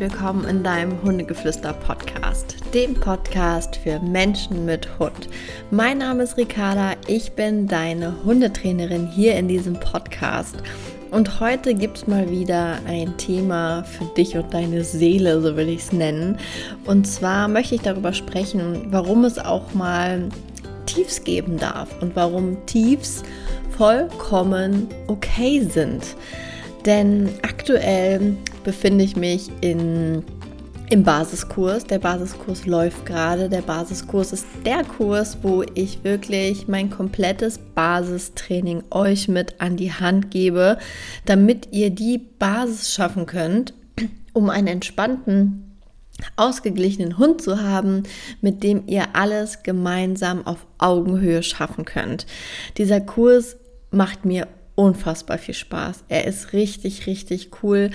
willkommen in deinem Hundegeflüster-Podcast, dem Podcast für Menschen mit Hund. Mein Name ist Ricarda, ich bin deine Hundetrainerin hier in diesem Podcast. Und heute gibt es mal wieder ein Thema für dich und deine Seele, so will ich es nennen. Und zwar möchte ich darüber sprechen, warum es auch mal Tiefs geben darf und warum Tiefs vollkommen okay sind. Denn aktuell befinde ich mich in, im Basiskurs. Der Basiskurs läuft gerade. Der Basiskurs ist der Kurs, wo ich wirklich mein komplettes Basistraining euch mit an die Hand gebe, damit ihr die Basis schaffen könnt, um einen entspannten ausgeglichenen Hund zu haben, mit dem ihr alles gemeinsam auf Augenhöhe schaffen könnt. Dieser Kurs macht mir unfassbar viel Spaß. Er ist richtig, richtig cool.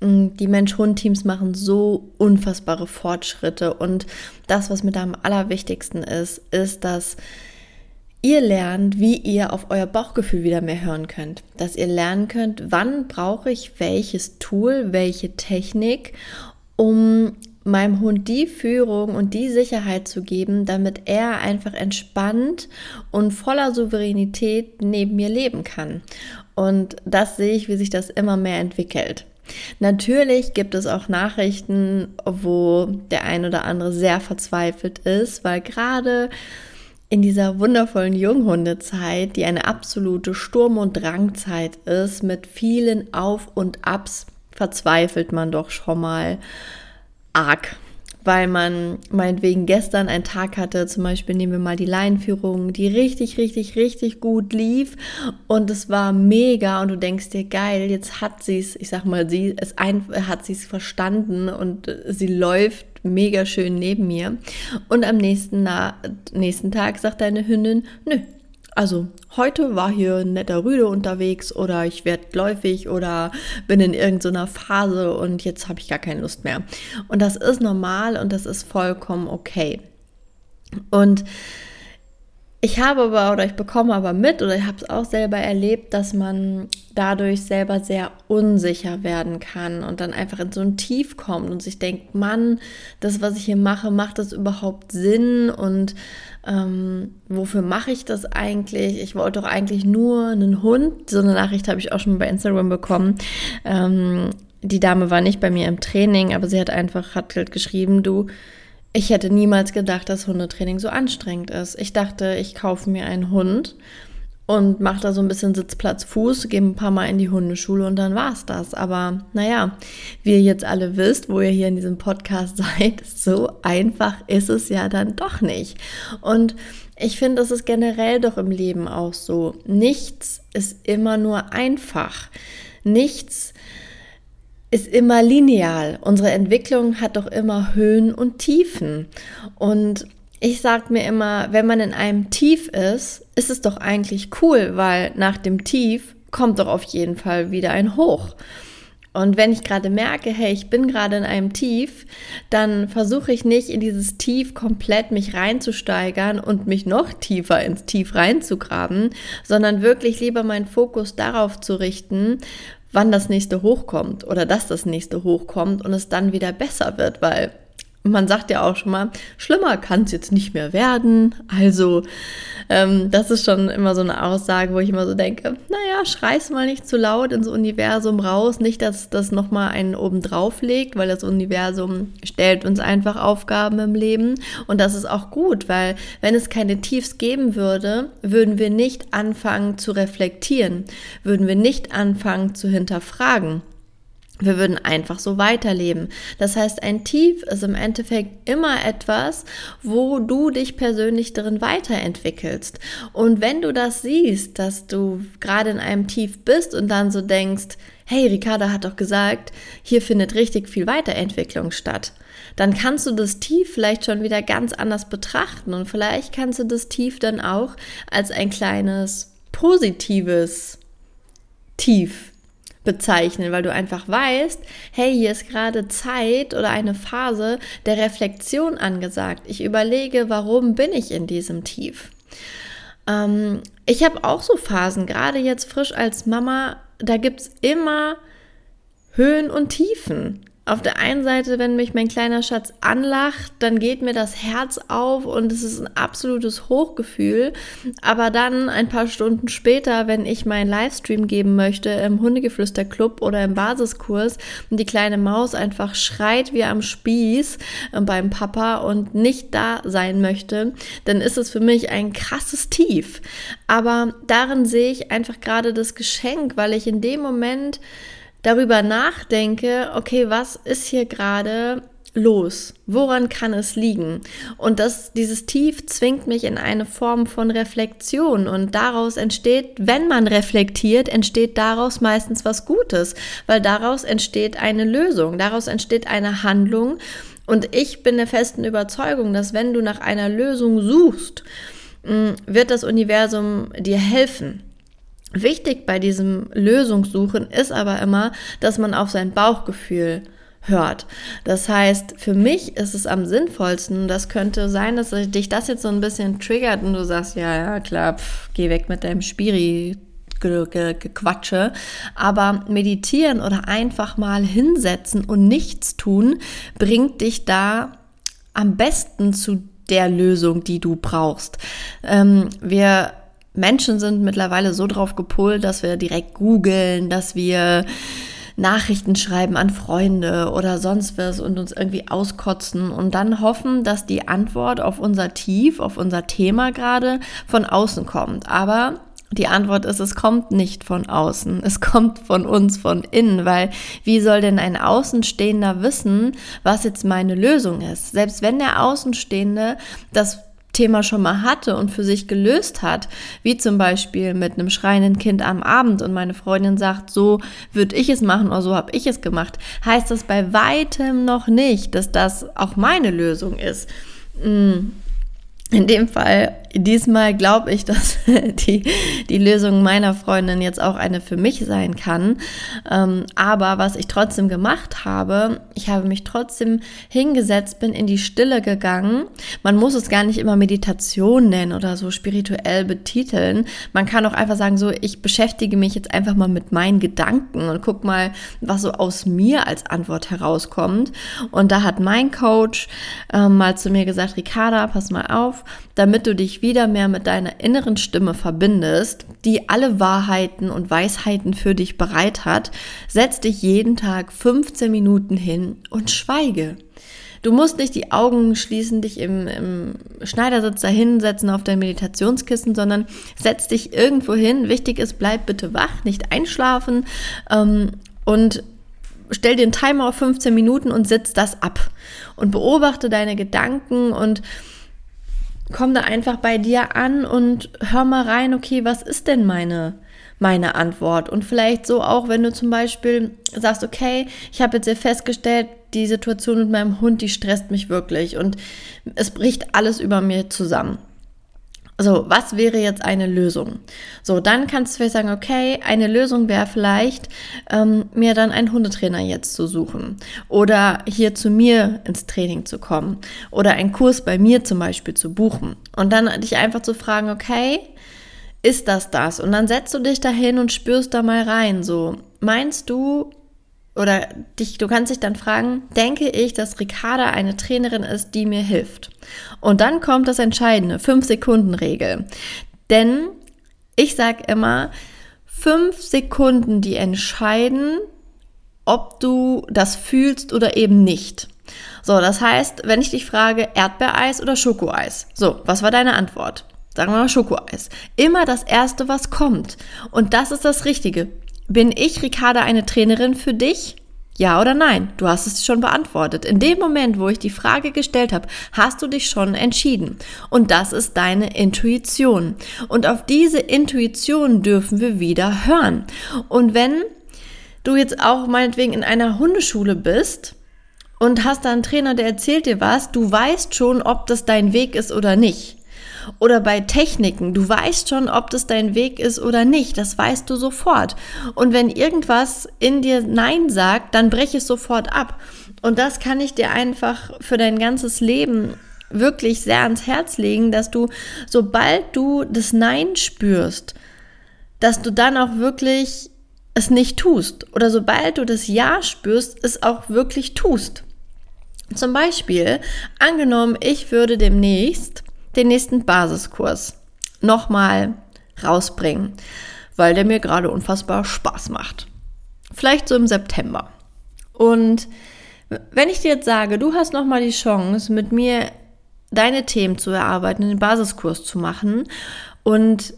Mm, die Mensch-Hund-Teams machen so unfassbare Fortschritte. Und das, was da am allerwichtigsten ist, ist, dass ihr lernt, wie ihr auf euer Bauchgefühl wieder mehr hören könnt. Dass ihr lernen könnt, wann brauche ich welches Tool, welche Technik, um meinem Hund die Führung und die Sicherheit zu geben, damit er einfach entspannt und voller Souveränität neben mir leben kann. Und das sehe ich, wie sich das immer mehr entwickelt. Natürlich gibt es auch Nachrichten, wo der ein oder andere sehr verzweifelt ist, weil gerade in dieser wundervollen Junghundezeit, die eine absolute Sturm- und Drangzeit ist, mit vielen Auf und Abs, verzweifelt man doch schon mal arg weil man meinetwegen gestern einen Tag hatte, zum Beispiel nehmen wir mal die Laienführung, die richtig, richtig, richtig gut lief und es war mega und du denkst dir, geil, jetzt hat sie es, ich sag mal, sie es ein, hat sie es verstanden und sie läuft mega schön neben mir. Und am nächsten, na, nächsten Tag sagt deine Hündin, nö, also heute war hier ein netter Rüde unterwegs oder ich werde läufig oder bin in irgendeiner Phase und jetzt habe ich gar keine Lust mehr. Und das ist normal und das ist vollkommen okay. Und ich habe aber oder ich bekomme aber mit oder ich habe es auch selber erlebt, dass man dadurch selber sehr unsicher werden kann und dann einfach in so ein Tief kommt und sich denkt, Mann, das, was ich hier mache, macht das überhaupt Sinn und ähm, wofür mache ich das eigentlich? Ich wollte doch eigentlich nur einen Hund. So eine Nachricht habe ich auch schon bei Instagram bekommen. Ähm, die Dame war nicht bei mir im Training, aber sie hat einfach hat halt geschrieben, du ich hätte niemals gedacht, dass Hundetraining so anstrengend ist. Ich dachte, ich kaufe mir einen Hund und mache da so ein bisschen Sitzplatz Fuß, gehe ein paar Mal in die Hundeschule und dann war's das. Aber naja, wie ihr jetzt alle wisst, wo ihr hier in diesem Podcast seid, so einfach ist es ja dann doch nicht. Und ich finde, das ist generell doch im Leben auch so. Nichts ist immer nur einfach. Nichts ist immer lineal. Unsere Entwicklung hat doch immer Höhen und Tiefen. Und ich sage mir immer, wenn man in einem Tief ist, ist es doch eigentlich cool, weil nach dem Tief kommt doch auf jeden Fall wieder ein Hoch. Und wenn ich gerade merke, hey, ich bin gerade in einem Tief, dann versuche ich nicht in dieses Tief komplett mich reinzusteigern und mich noch tiefer ins Tief reinzugraben, sondern wirklich lieber meinen Fokus darauf zu richten, wann das nächste hochkommt oder dass das nächste hochkommt und es dann wieder besser wird, weil man sagt ja auch schon mal, schlimmer kann es jetzt nicht mehr werden. Also ähm, das ist schon immer so eine Aussage, wo ich immer so denke, naja, schrei's mal nicht zu laut ins Universum raus. Nicht, dass das nochmal einen oben drauf legt, weil das Universum stellt uns einfach Aufgaben im Leben. Und das ist auch gut, weil wenn es keine Tiefs geben würde, würden wir nicht anfangen zu reflektieren, würden wir nicht anfangen zu hinterfragen. Wir würden einfach so weiterleben. Das heißt, ein Tief ist im Endeffekt immer etwas, wo du dich persönlich drin weiterentwickelst. Und wenn du das siehst, dass du gerade in einem Tief bist und dann so denkst, hey, Ricarda hat doch gesagt, hier findet richtig viel Weiterentwicklung statt, dann kannst du das Tief vielleicht schon wieder ganz anders betrachten und vielleicht kannst du das Tief dann auch als ein kleines positives Tief bezeichnen, weil du einfach weißt, hey, hier ist gerade Zeit oder eine Phase der Reflexion angesagt. Ich überlege, warum bin ich in diesem Tief? Ähm, ich habe auch so Phasen, gerade jetzt frisch als Mama, da gibt es immer Höhen und Tiefen. Auf der einen Seite, wenn mich mein kleiner Schatz anlacht, dann geht mir das Herz auf und es ist ein absolutes Hochgefühl. Aber dann ein paar Stunden später, wenn ich meinen Livestream geben möchte im Hundegeflüster-Club oder im Basiskurs und die kleine Maus einfach schreit wie am Spieß äh, beim Papa und nicht da sein möchte, dann ist es für mich ein krasses Tief. Aber darin sehe ich einfach gerade das Geschenk, weil ich in dem Moment darüber nachdenke, okay, was ist hier gerade los? Woran kann es liegen? Und das, dieses Tief zwingt mich in eine Form von Reflexion und daraus entsteht, wenn man reflektiert, entsteht daraus meistens was Gutes, weil daraus entsteht eine Lösung, daraus entsteht eine Handlung und ich bin der festen Überzeugung, dass wenn du nach einer Lösung suchst, mm, wird das Universum dir helfen. Wichtig bei diesem Lösungssuchen ist aber immer, dass man auf sein Bauchgefühl hört. Das heißt, für mich ist es am sinnvollsten, das könnte sein, dass dich das jetzt so ein bisschen triggert und du sagst, ja, ja, klar, pff, geh weg mit deinem Spiri. Gequatsche, aber meditieren oder einfach mal hinsetzen und nichts tun, bringt dich da am besten zu der Lösung, die du brauchst. Ähm, wir Menschen sind mittlerweile so drauf gepolt, dass wir direkt googeln, dass wir Nachrichten schreiben an Freunde oder sonst was und uns irgendwie auskotzen und dann hoffen, dass die Antwort auf unser Tief, auf unser Thema gerade von außen kommt. Aber die Antwort ist, es kommt nicht von außen, es kommt von uns, von innen, weil wie soll denn ein Außenstehender wissen, was jetzt meine Lösung ist? Selbst wenn der Außenstehende das Thema schon mal hatte und für sich gelöst hat, wie zum Beispiel mit einem schreienden Kind am Abend und meine Freundin sagt, so würde ich es machen oder so habe ich es gemacht, heißt das bei weitem noch nicht, dass das auch meine Lösung ist. In dem Fall diesmal glaube ich, dass die, die Lösung meiner Freundin jetzt auch eine für mich sein kann. Ähm, aber was ich trotzdem gemacht habe, ich habe mich trotzdem hingesetzt, bin in die Stille gegangen. Man muss es gar nicht immer Meditation nennen oder so spirituell betiteln. Man kann auch einfach sagen, so, ich beschäftige mich jetzt einfach mal mit meinen Gedanken und guck mal, was so aus mir als Antwort herauskommt. Und da hat mein Coach äh, mal zu mir gesagt, Ricarda, pass mal auf, damit du dich wieder mehr mit deiner inneren Stimme verbindest, die alle Wahrheiten und Weisheiten für dich bereit hat, setz dich jeden Tag 15 Minuten hin und schweige. Du musst nicht die Augen schließen, dich im, im Schneidersitz dahinsetzen auf dein Meditationskissen, sondern setz dich irgendwo hin. Wichtig ist, bleib bitte wach, nicht einschlafen ähm, und stell einen Timer auf 15 Minuten und sitz das ab und beobachte deine Gedanken und komm da einfach bei dir an und hör mal rein, okay, was ist denn meine, meine Antwort? Und vielleicht so auch, wenn du zum Beispiel sagst, okay, ich habe jetzt hier festgestellt, die Situation mit meinem Hund, die stresst mich wirklich und es bricht alles über mir zusammen. So, was wäre jetzt eine Lösung? So, dann kannst du vielleicht sagen, okay, eine Lösung wäre vielleicht, ähm, mir dann einen Hundetrainer jetzt zu suchen oder hier zu mir ins Training zu kommen oder einen Kurs bei mir zum Beispiel zu buchen und dann dich einfach zu fragen, okay, ist das das? Und dann setzt du dich dahin und spürst da mal rein. So, meinst du, oder dich, du kannst dich dann fragen, denke ich, dass Ricarda eine Trainerin ist, die mir hilft? Und dann kommt das Entscheidende, 5-Sekunden-Regel. Denn ich sage immer, 5 Sekunden, die entscheiden, ob du das fühlst oder eben nicht. So, das heißt, wenn ich dich frage, Erdbeereis oder Schokoeis? So, was war deine Antwort? Sagen wir mal Schokoeis. Immer das Erste, was kommt. Und das ist das Richtige. Bin ich, Ricarda, eine Trainerin für dich? Ja oder nein? Du hast es schon beantwortet. In dem Moment, wo ich die Frage gestellt habe, hast du dich schon entschieden. Und das ist deine Intuition. Und auf diese Intuition dürfen wir wieder hören. Und wenn du jetzt auch meinetwegen in einer Hundeschule bist und hast da einen Trainer, der erzählt dir was, du weißt schon, ob das dein Weg ist oder nicht. Oder bei Techniken, du weißt schon, ob das dein Weg ist oder nicht. Das weißt du sofort. Und wenn irgendwas in dir Nein sagt, dann brech es sofort ab. Und das kann ich dir einfach für dein ganzes Leben wirklich sehr ans Herz legen, dass du, sobald du das Nein spürst, dass du dann auch wirklich es nicht tust oder sobald du das Ja spürst, es auch wirklich tust. Zum Beispiel, angenommen, ich würde demnächst den nächsten Basiskurs nochmal rausbringen, weil der mir gerade unfassbar Spaß macht. Vielleicht so im September. Und wenn ich dir jetzt sage, du hast nochmal die Chance, mit mir deine Themen zu erarbeiten, den Basiskurs zu machen und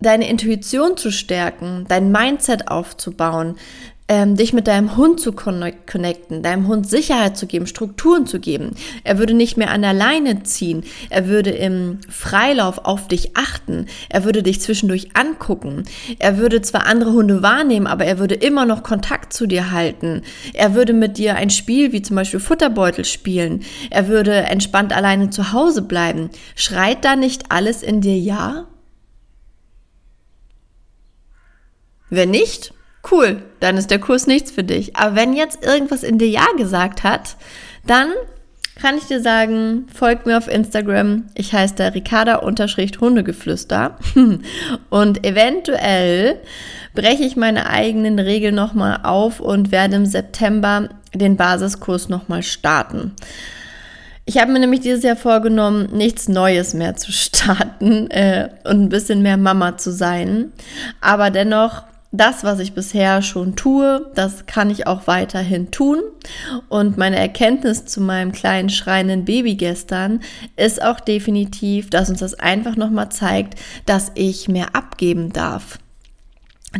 deine Intuition zu stärken, dein Mindset aufzubauen, ähm, dich mit deinem Hund zu connecten, deinem Hund Sicherheit zu geben, Strukturen zu geben. Er würde nicht mehr an der Leine ziehen. Er würde im Freilauf auf dich achten. Er würde dich zwischendurch angucken. Er würde zwar andere Hunde wahrnehmen, aber er würde immer noch Kontakt zu dir halten. Er würde mit dir ein Spiel wie zum Beispiel Futterbeutel spielen. Er würde entspannt alleine zu Hause bleiben. Schreit da nicht alles in dir ja? Wenn nicht, cool, dann ist der Kurs nichts für dich. Aber wenn jetzt irgendwas in dir Ja gesagt hat, dann kann ich dir sagen, folgt mir auf Instagram. Ich heiße da Ricarda-Hundegeflüster. Und eventuell breche ich meine eigenen Regeln nochmal auf und werde im September den Basiskurs nochmal starten. Ich habe mir nämlich dieses Jahr vorgenommen, nichts Neues mehr zu starten äh, und ein bisschen mehr Mama zu sein. Aber dennoch das, was ich bisher schon tue, das kann ich auch weiterhin tun. Und meine Erkenntnis zu meinem kleinen schreienden Baby gestern ist auch definitiv, dass uns das einfach nochmal zeigt, dass ich mehr abgeben darf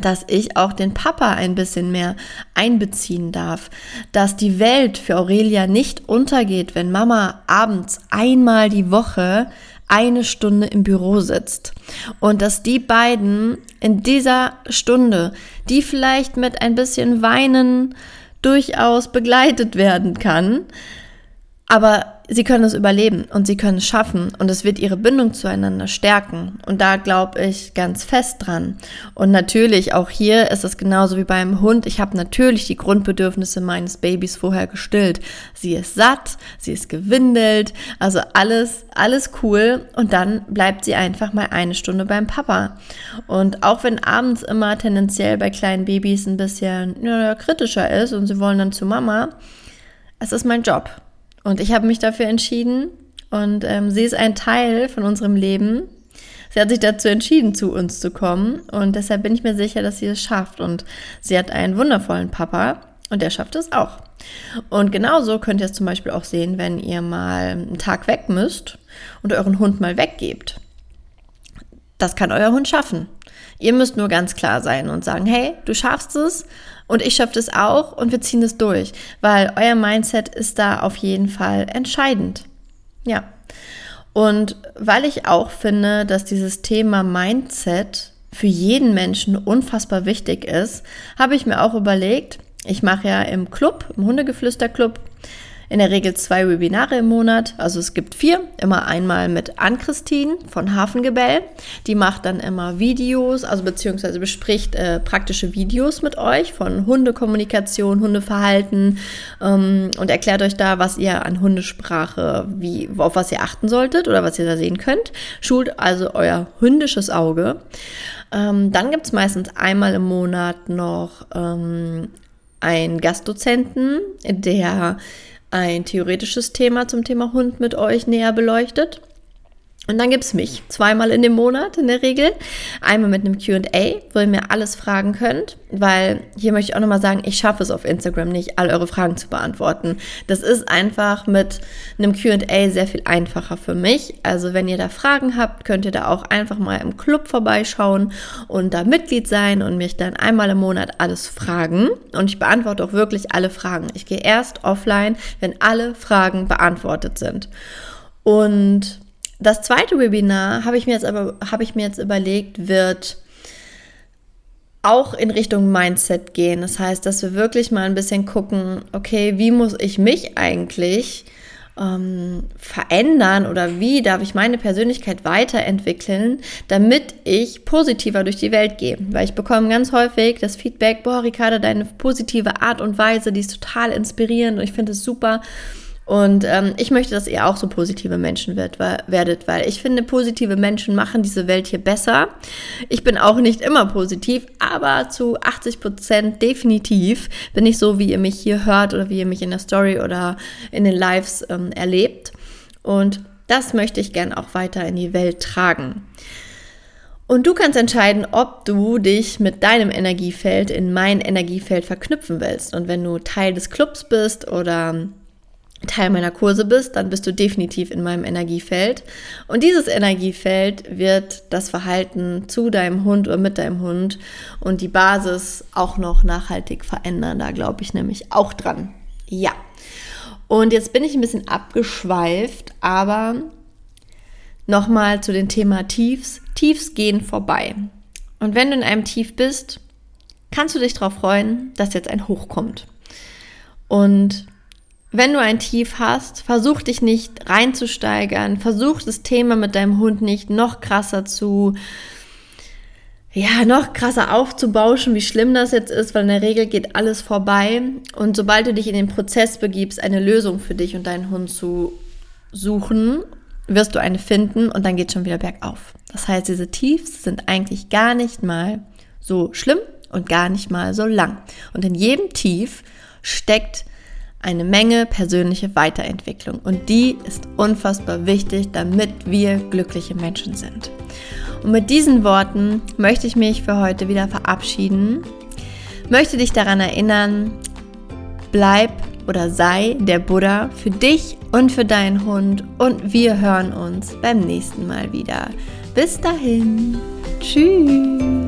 dass ich auch den Papa ein bisschen mehr einbeziehen darf, dass die Welt für Aurelia nicht untergeht, wenn Mama abends einmal die Woche eine Stunde im Büro sitzt. Und dass die beiden in dieser Stunde, die vielleicht mit ein bisschen Weinen durchaus begleitet werden kann, aber sie können es überleben und sie können es schaffen und es wird ihre Bindung zueinander stärken. Und da glaube ich ganz fest dran. Und natürlich, auch hier ist es genauso wie beim Hund. Ich habe natürlich die Grundbedürfnisse meines Babys vorher gestillt. Sie ist satt, sie ist gewindelt, also alles, alles cool. Und dann bleibt sie einfach mal eine Stunde beim Papa. Und auch wenn abends immer tendenziell bei kleinen Babys ein bisschen ja, kritischer ist und sie wollen dann zu Mama, es ist mein Job. Und ich habe mich dafür entschieden und ähm, sie ist ein Teil von unserem Leben. Sie hat sich dazu entschieden, zu uns zu kommen und deshalb bin ich mir sicher, dass sie es schafft. Und sie hat einen wundervollen Papa und der schafft es auch. Und genauso könnt ihr es zum Beispiel auch sehen, wenn ihr mal einen Tag weg müsst und euren Hund mal weggebt. Das kann euer Hund schaffen. Ihr müsst nur ganz klar sein und sagen, hey, du schaffst es und ich schaffe es auch und wir ziehen es durch, weil euer Mindset ist da auf jeden Fall entscheidend. Ja. Und weil ich auch finde, dass dieses Thema Mindset für jeden Menschen unfassbar wichtig ist, habe ich mir auch überlegt, ich mache ja im Club, im Hundegeflüster-Club, in der Regel zwei Webinare im Monat. Also es gibt vier. Immer einmal mit Ann-Christine von Hafengebell. Die macht dann immer Videos, also beziehungsweise bespricht äh, praktische Videos mit euch von Hundekommunikation, Hundeverhalten ähm, und erklärt euch da, was ihr an Hundesprache, wie, auf was ihr achten solltet oder was ihr da sehen könnt. Schult also euer hündisches Auge. Ähm, dann gibt es meistens einmal im Monat noch ähm, einen Gastdozenten, der ein theoretisches Thema zum Thema Hund mit euch näher beleuchtet. Und dann gibt es mich zweimal in dem Monat in der Regel. Einmal mit einem QA, wo ihr mir alles fragen könnt, weil hier möchte ich auch nochmal sagen, ich schaffe es auf Instagram nicht, all eure Fragen zu beantworten. Das ist einfach mit einem QA sehr viel einfacher für mich. Also wenn ihr da Fragen habt, könnt ihr da auch einfach mal im Club vorbeischauen und da Mitglied sein und mich dann einmal im Monat alles fragen. Und ich beantworte auch wirklich alle Fragen. Ich gehe erst offline, wenn alle Fragen beantwortet sind. Und das zweite Webinar habe ich mir jetzt aber habe ich mir jetzt überlegt, wird auch in Richtung Mindset gehen. Das heißt, dass wir wirklich mal ein bisschen gucken, okay, wie muss ich mich eigentlich ähm, verändern oder wie darf ich meine Persönlichkeit weiterentwickeln, damit ich positiver durch die Welt gehe. Weil ich bekomme ganz häufig das Feedback, boah, Ricarda, deine positive Art und Weise, die ist total inspirierend und ich finde es super. Und ähm, ich möchte, dass ihr auch so positive Menschen wird, werdet, weil ich finde, positive Menschen machen diese Welt hier besser. Ich bin auch nicht immer positiv, aber zu 80 Prozent definitiv bin ich so, wie ihr mich hier hört oder wie ihr mich in der Story oder in den Lives ähm, erlebt. Und das möchte ich gern auch weiter in die Welt tragen. Und du kannst entscheiden, ob du dich mit deinem Energiefeld in mein Energiefeld verknüpfen willst. Und wenn du Teil des Clubs bist oder Teil meiner Kurse bist, dann bist du definitiv in meinem Energiefeld. Und dieses Energiefeld wird das Verhalten zu deinem Hund oder mit deinem Hund und die Basis auch noch nachhaltig verändern. Da glaube ich nämlich auch dran. Ja. Und jetzt bin ich ein bisschen abgeschweift, aber nochmal zu dem Thema Tiefs. Tiefs gehen vorbei. Und wenn du in einem Tief bist, kannst du dich darauf freuen, dass jetzt ein Hoch kommt. Und wenn du ein Tief hast, versuch dich nicht reinzusteigern, versuch das Thema mit deinem Hund nicht noch krasser zu, ja, noch krasser aufzubauschen, wie schlimm das jetzt ist, weil in der Regel geht alles vorbei. Und sobald du dich in den Prozess begibst, eine Lösung für dich und deinen Hund zu suchen, wirst du eine finden und dann geht schon wieder bergauf. Das heißt, diese Tiefs sind eigentlich gar nicht mal so schlimm und gar nicht mal so lang. Und in jedem Tief steckt eine Menge persönliche Weiterentwicklung und die ist unfassbar wichtig, damit wir glückliche Menschen sind. Und mit diesen Worten möchte ich mich für heute wieder verabschieden, möchte dich daran erinnern, bleib oder sei der Buddha für dich und für deinen Hund und wir hören uns beim nächsten Mal wieder. Bis dahin, tschüss.